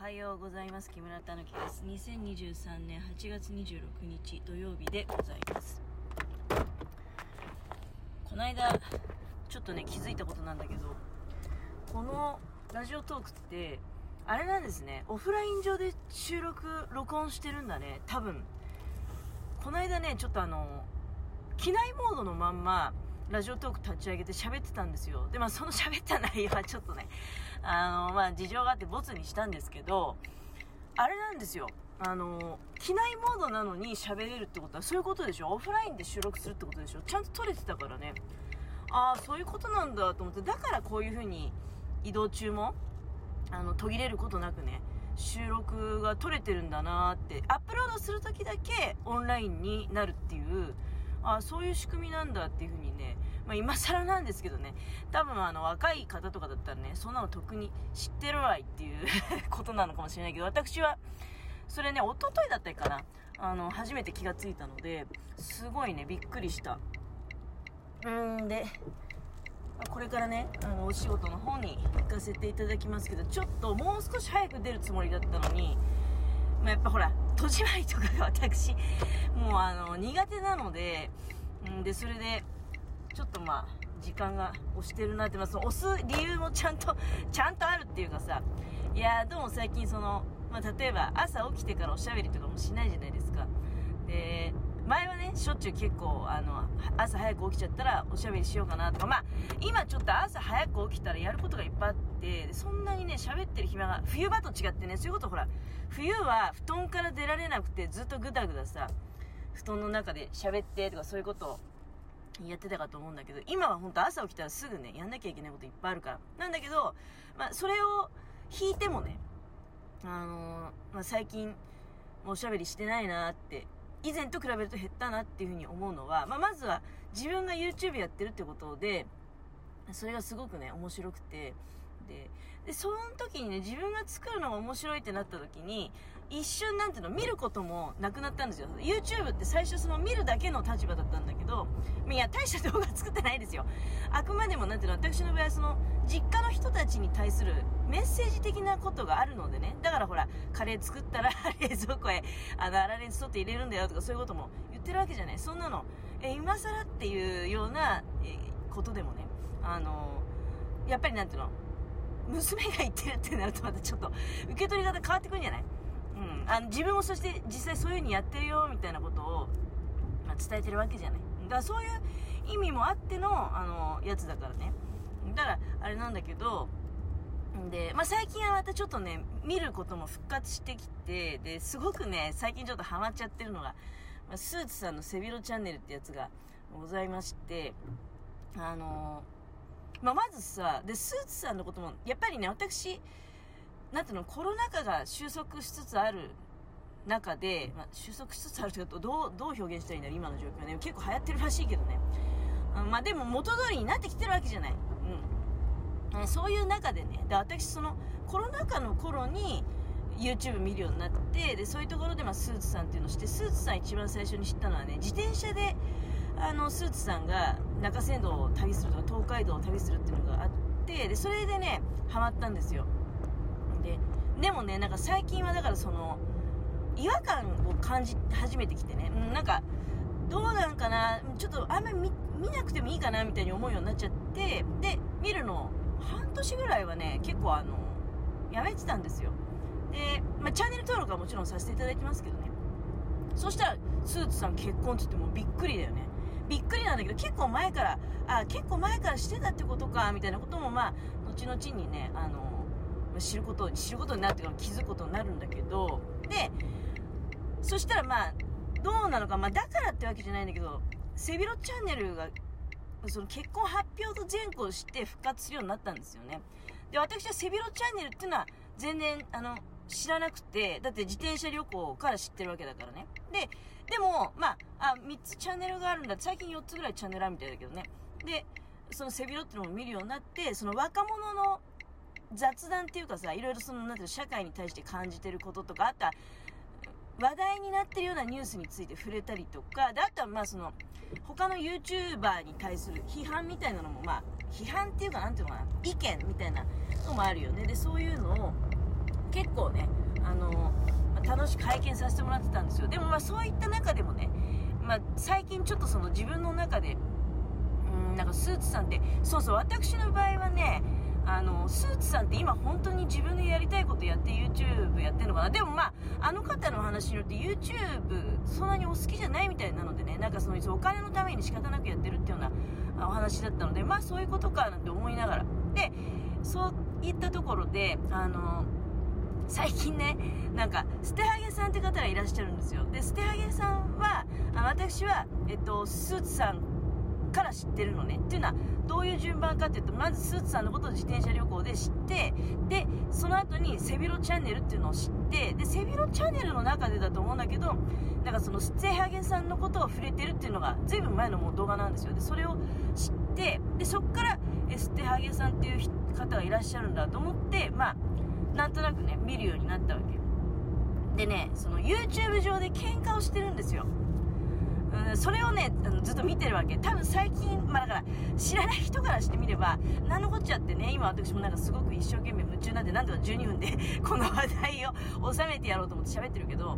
はようございます。木村たぬきです。2023年8月26日土曜日でございます。この間ちょっとね気づいたことなんだけどこのラジオトークってあれなんですね。オフライン上で収録録音してるんだね。多分。この間ねちょっとあの機内モードのまんまラジオトーク立ち上げて喋ってたんですよ。で、まあその喋った内容はちょっとね、あの、まあ事情があってボツにしたんですけど、あれなんですよ。あの、機内モードなのに喋れるってことはそういうことでしょ？オフラインで収録するってことでしょ？ちゃんと撮れてたからね。ああ、そういうことなんだと思って、だからこういう風に移動中も、あの、途切れることなくね、収録が撮れてるんだなって、アップロードするときだけオンラインになるっていう、あそういう仕組みなんだっていう風にね、まあ、今更なんですけどね、多分あの若い方とかだったらね、そんなの特に知ってるわいっていう ことなのかもしれないけど、私は、それね、一昨日だったかな、あの、初めて気がついたので、すごいね、びっくりした。うんで、これからね、あの、お仕事の方に行かせていただきますけど、ちょっともう少し早く出るつもりだったのに、まあ、やっぱほら、戸締まりとかが私、もうあの、苦手なので、んで、それで、ちょっとまあ、時間が押してるなって、まあ、その押す理由もちゃんと、ちゃんとあるっていうかさ、いやどうも最近その、まあ、例えば朝起きてからおしゃべりとかもしないじゃないですか。で、前はね、しょっちゅう結構、あの、朝早く起きちゃったらおしゃべりしようかなとか、まあ、今ちょっと朝早く起きたらやることがいっぱいあって、そんなにね、喋ってる暇が、冬場と違ってね、そういうことほら、冬は布団から出られなくてずっとぐだぐださ、布団の中で喋ってとかそういうことやってたかと思うんだけど、今は本当朝起きたらすぐね、やんなきゃいけないこといっぱいあるから。なんだけど、まあ、それを引いてもね、あのー、まあ、最近、おしゃべりしてないなって以前と比べると減ったなっていうふうに思うのは、まあ、まずは自分が YouTube やってるってことで、それがすごくね、面白くて、で、で、その時にね、自分が作るのが面白いってなった時に、一瞬なんていうの、見ることもなくなったんですよ。YouTube って最初その見るだけの立場だったんだけど、いや、大した動画作ってないですよ。あくまでもなんていうの、私の場合はその、実家の人たちに対するメッセージ的なことがあるのでね。だからほら、カレー作ったら冷蔵庫へ、あの、粗熱取って入れるんだよとかそういうことも言ってるわけじゃない。そんなの、え、今更っていうような、えことでもね、あの、やっぱりなんていうの、娘が言ってるってなるとまたちょっと受け取り方変わってくるんじゃない？うん、あの自分もそして実際そういう風にやってるよみたいなことを、まあ、伝えてるわけじゃない。だからそういう意味もあってのあのやつだからね。だからあれなんだけどで、まあ、最近はまたちょっとね見ることも復活してきてですごくね最近ちょっとハマっちゃってるのが、まあ、スーツさんの背広チャンネルってやつがございましてあのまあ、まずさでスーツさんのこともやっぱりね私なんていうの、コロナ禍が収束しつつある中で、まあ、収束しつつあるというと、どう、どう表現したらいいんだろう、今の状況ね。結構流行ってるらしいけどね。うん、まあでも元通りになってきてるわけじゃない。うん。そういう中でね、で、私その、コロナ禍の頃に、YouTube 見るようになって、で、そういうところで、まあ、スーツさんっていうのをして、スーツさん一番最初に知ったのはね、自転車で、あの、スーツさんが中山道を旅するとか、東海道を旅するっていうのがあって、で、それでね、ハマったんですよ。ででもねなんか最近はだからその違和感を感じ始めてきてね、うん、なんかどうなんかなちょっとあんまり見なくてもいいかなみたいに思うようになっちゃってで見るの半年ぐらいはね結構あのやめてたんですよ。で、まあ、チャンネル登録はもちろんさせていただきますけどね。そしたらスーツさん結婚って言ってもびっくりだよね。びっくりなんだけど結構前からあ結構前からしてたってことかみたいなこともまあ後々にねあの知ること知ることになっていうか気づくことになるんだけどでそしたらまあどうなのか、まあ、だからってわけじゃないんだけど背広チャンネルがその結婚発表と前後して復活するようになったんですよね。で私は背広チャンネルっていうのは全然あの知らなくてだって自転車旅行から知ってるわけだからね。ででもまああ3つチャンネルがあるんだ。最近4つぐらいチャンネルあるみたいだけどね。でその背広ってのも見るようになってその若者の雑談っていうかさ、いろいろその、なんていうの社会に対して感じてることとか、あとは、話題になってるようなニュースについて触れたりとか、で、あとはまあその、他の YouTuber に対する批判みたいなのもまあ、批判っていうかなんていうのかな、意見みたいなのもあるよね。で、そういうのを結行をねあの、ま、楽しく拝見させてもらってたんですよ。でもまあそういった中でもね、まあ、最近ちょっとその自分の中でうんなんかスーツさんってそうそう私の場合はねあのスーツさんって今本当に自分でやりたいことやって YouTube やってるのかな。でもまああの方の話によって YouTube そんなにお好きじゃないみたいなのでねなんかそのお金のために仕方なくやってるっていうようなお話だったのでまあそういうことかなんて思いながら。でそういったところであの最近ねなんか捨てハゲさんって方がいらっしゃるんですよ。で捨てハゲさんはあ私は、えっと、スーツさんから知ってるのね。っていうのはどういう順番かっていうとまずスーツさんのことを自転車旅行で知ってでその後に背広チャンネルっていうのを知ってで背広チャンネルの中でだと思うんだけどなんかそのステハゲさんのことを触れてるっていうのが随分前のもう動画なんですよ。でそれを知ってでそこからステハゲさんっていう方がいらっしゃるんだと思ってまあなんとなくね見るようになったわけ。でねその YouTube 上で喧嘩をしてるんですよ。うん、それをねずっと見てるわけ。多分最近、まあ、だから知らない人からしてみれば何のこっちゃってね今私もなんかすごく一生懸命夢中なんでなんとか12分で この話題を収めてやろうと思って喋ってるけど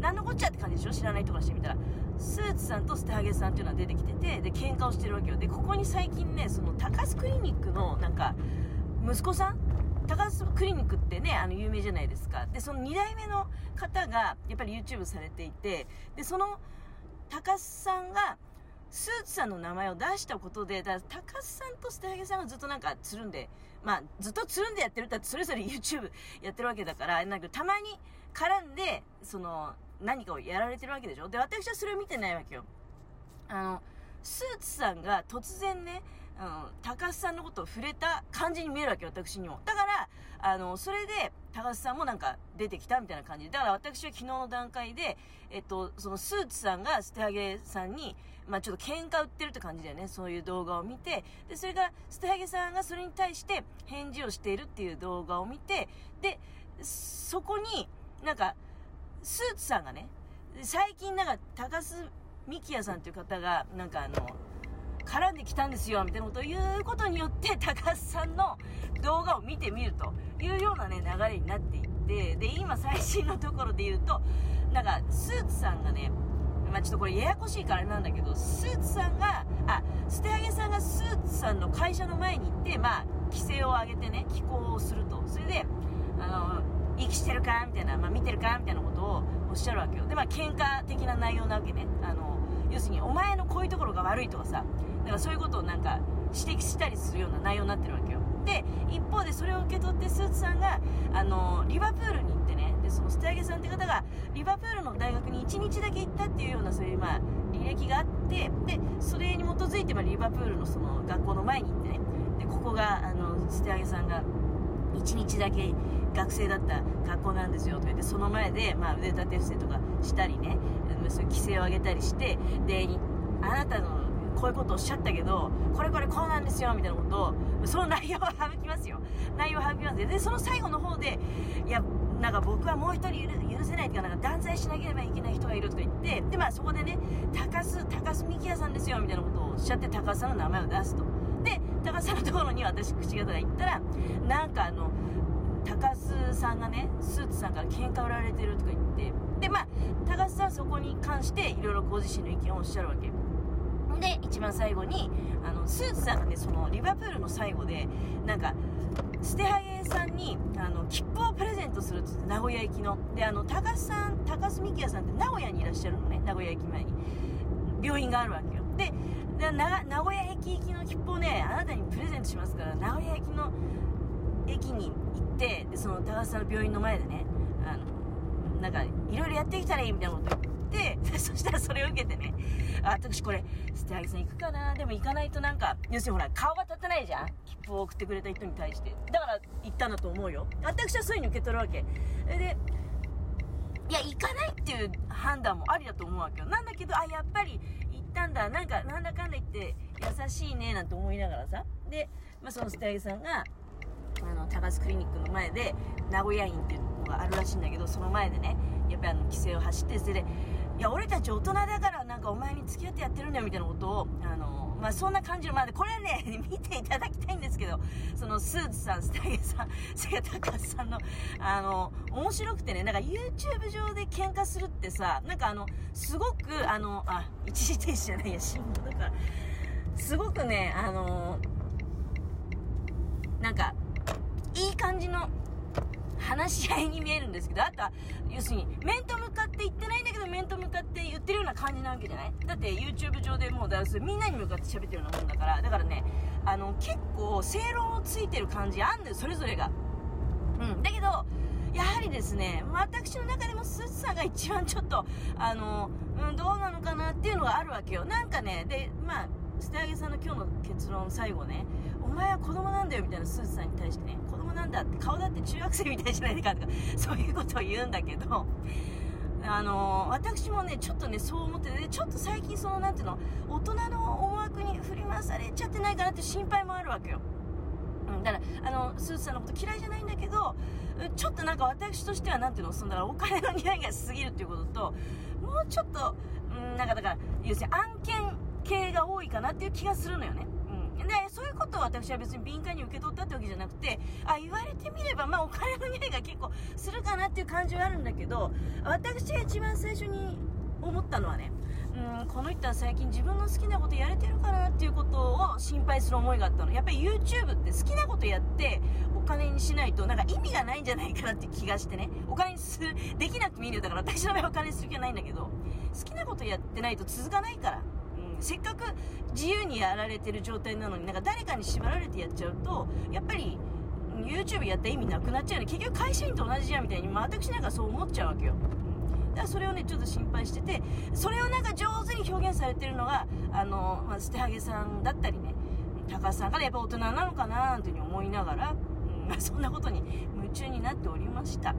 何のこっちゃって感じでしょ？知らない人からしてみたら。スーツさんとステハゲさんっていうのは出てきててで喧嘩をしてるわけよ。でここに最近ねその高須クリニックのなんか息子さん高須クリニックってねあの有名じゃないですかでその2代目の方がやっぱり YouTube されていてでその高須さんがスーツさんの名前を出したことで、だから高須さんと捨てはげさんがずっとなんかつるんで、まあずっとつるんでやってるってそれぞれ YouTube やってるわけだから、なんかたまに絡んで、その、何かをやられてるわけでしょ？で、私はそれを見てないわけよ。あの、スーツさんが突然ね、うん、高須さんのことを触れた感じに見えるわけ、私にも。だから、あの、それで、高須さんもなんか出てきたみたいな感じで。だから私は昨日の段階で、えっと、そのスーツさんが捨て上げさんに、まあちょっと喧嘩売ってるって感じだよね。そういう動画を見て、で、それから捨て上げさんがそれに対して返事をしているっていう動画を見て、で、そこに、なんか、スーツさんがね、最近なんか高須幹也さんっていう方が、なんかあの、絡んできたんですよ、みたいなことを言うことによって、高須さんの動画を見てみるというようなね、流れになっていって、で、今最新のところで言うと、なんか、スーツさんがね、まあ、ちょっとこれややこしいからあれなんだけど、スーツさんが、あ、捨て上げさんがスーツさんの会社の前に行って、まあ、規制を上げてね、寄稿をすると。それで、あの、息してるかみたいな、まあ、見てるかみたいなことをおっしゃるわけよ。で、まあ、喧嘩的な内容なわけね。あの、要するに、お前のこういうところが悪いとかさ、だからそういうことをなんか指摘したりするような内容になってるわけよ。で一方でそれを受け取ってスーツさんがあのリバプールに行ってねでそのステアゲさんって方がリバプールの大学に1日だけ行ったっていうようなそういうまあ履歴があってでそれに基づいてまリバプールのその学校の前に行ってねでここがあのステアゲさんが1日だけ学生だった学校なんですよとか言ってその前で、まあ、腕立て伏せとかしたりねそういう規制を上げたりしてであなたのこういうことをおっしゃったけど、これこれこうなんですよ、みたいなことを、その内容を省きますよ。内容を省きますで、その最後の方で、いや、なんか僕はもう一人許せないとか、なんか断罪しなければいけない人がいるとか言って、で、まあそこでね、高須、高須幹也さんですよ、みたいなことをおっしゃって、高須さんの名前を出すと。で、高須さんのところに私、口方が行ったら、なんかあの、高須さんがね、スーツさんから喧嘩売られてるとか言って、で、まあ、高須さんはそこに関して、いろいろご自身の意見をおっしゃるわけ。で一番最後にあのスーツさんがねそのリバプールの最後でなんか捨てはげさんにあの切符をプレゼントするっつって名古屋行きのであの高須さん高須幹也さんって名古屋にいらっしゃるのね名古屋駅前に。病院があるわけよ。で名古屋駅行きの切符をねあなたにプレゼントしますから名古屋駅の駅に行ってでその高須さんの病院の前でねあのなんかいろいろやってきたらいいみたいなことって、そしたらそれを受けてね、あ、私これ、ステアギさん行くかな？でも行かないとなんか、要するにほら、顔が立たないじゃん？切符を送ってくれた人に対して。だから行ったんだと思うよ。私はそういうの受け取るわけ。で、いや、行かないっていう判断もありだと思うわけよ。なんだけど、あ、やっぱり行ったんだ。なんか、なんだかんだ言って優しいね、なんて思いながらさ。で、まあ、そのステアギさんが、あの、高須クリニックの前で、名古屋院っていうのがあるらしいんだけど、その前でね、やっぱりあの、規制を走って、それで、いや俺たち大人だからなんかお前に付き合ってやってるんだよみたいなことをあのまあ、そんな感じの、まあ、これはね、見ていただきたいんですけど、その、スーツさん、スタイゲさん、セガタカさんの、あの、面白くてね、なんか YouTube 上で喧嘩するってさ、なんかあの、すごく、あの、あ、一時停止じゃないや、新聞だから、すごくね、あの、なんか、いい感じの、話し合いに見えるんですけど、あとは、要するに、面と向かって言ってないんだけど、面と向かって言ってるような感じなわけじゃない？だって YouTube 上でもうだみんなに向かって喋ってるようなもんだから、だからね、あの、結構正論をついてる感じあんのよ、それぞれが。うん。だけど、やはりですね、私の中でもスーツさんが一番ちょっと、あの、うん、どうなのかなっていうのがあるわけよ。なんかね、で、まあ、捨てあげさんの今日の結論最後ね、お前は子供なんだよみたいなスーツさんに対してね、子供なんだって顔だって中学生みたいじゃないかとか、そういうことを言うんだけど、あの、私もね、ちょっとね、そう思ってて、ちょっと最近その、なんていうの、大人の思惑に振り回されちゃってないかなって心配もあるわけよ。うん、だから、あの、スーツさんのこと嫌いじゃないんだけど、ちょっとなんか私としては、なんていうの、そんなお金の匂いが過ぎるっていうことと、もうちょっと、うん、なんかだから、要するに案件系が多いかなっていう気がするのよね。うんで、そういうことを私は別に敏感に受け取ったってわけじゃなくて、あ、言われてみれば、まあお金の匂いが結構するかなっていう感じはあるんだけど、私が一番最初に思ったのはね、うん、この人は最近自分の好きなことやれてるかなっていうことを心配する思いがあったの。やっぱり YouTube って好きなことやってお金にしないとなんか意味がないんじゃないかなって気がしてね。お金にする、できなくてもいいんだよ。だから私の場合お金にする気はないんだけど、好きなことやってないと続かないから。せっかく自由にやられてる状態なのになんか誰かに縛られてやっちゃうとやっぱり YouTube やった意味なくなっちゃうね。結局会社員と同じじゃんみたいに、まあ、私なんかそう思っちゃうわけよ。だからそれをねちょっと心配しててそれをなんか上手に表現されてるのがあの、まあ、捨てはげさんだったりね高須さんからやっぱ大人なのかななんていうふうに思いながら、うん、そんなことに夢中になっておりました。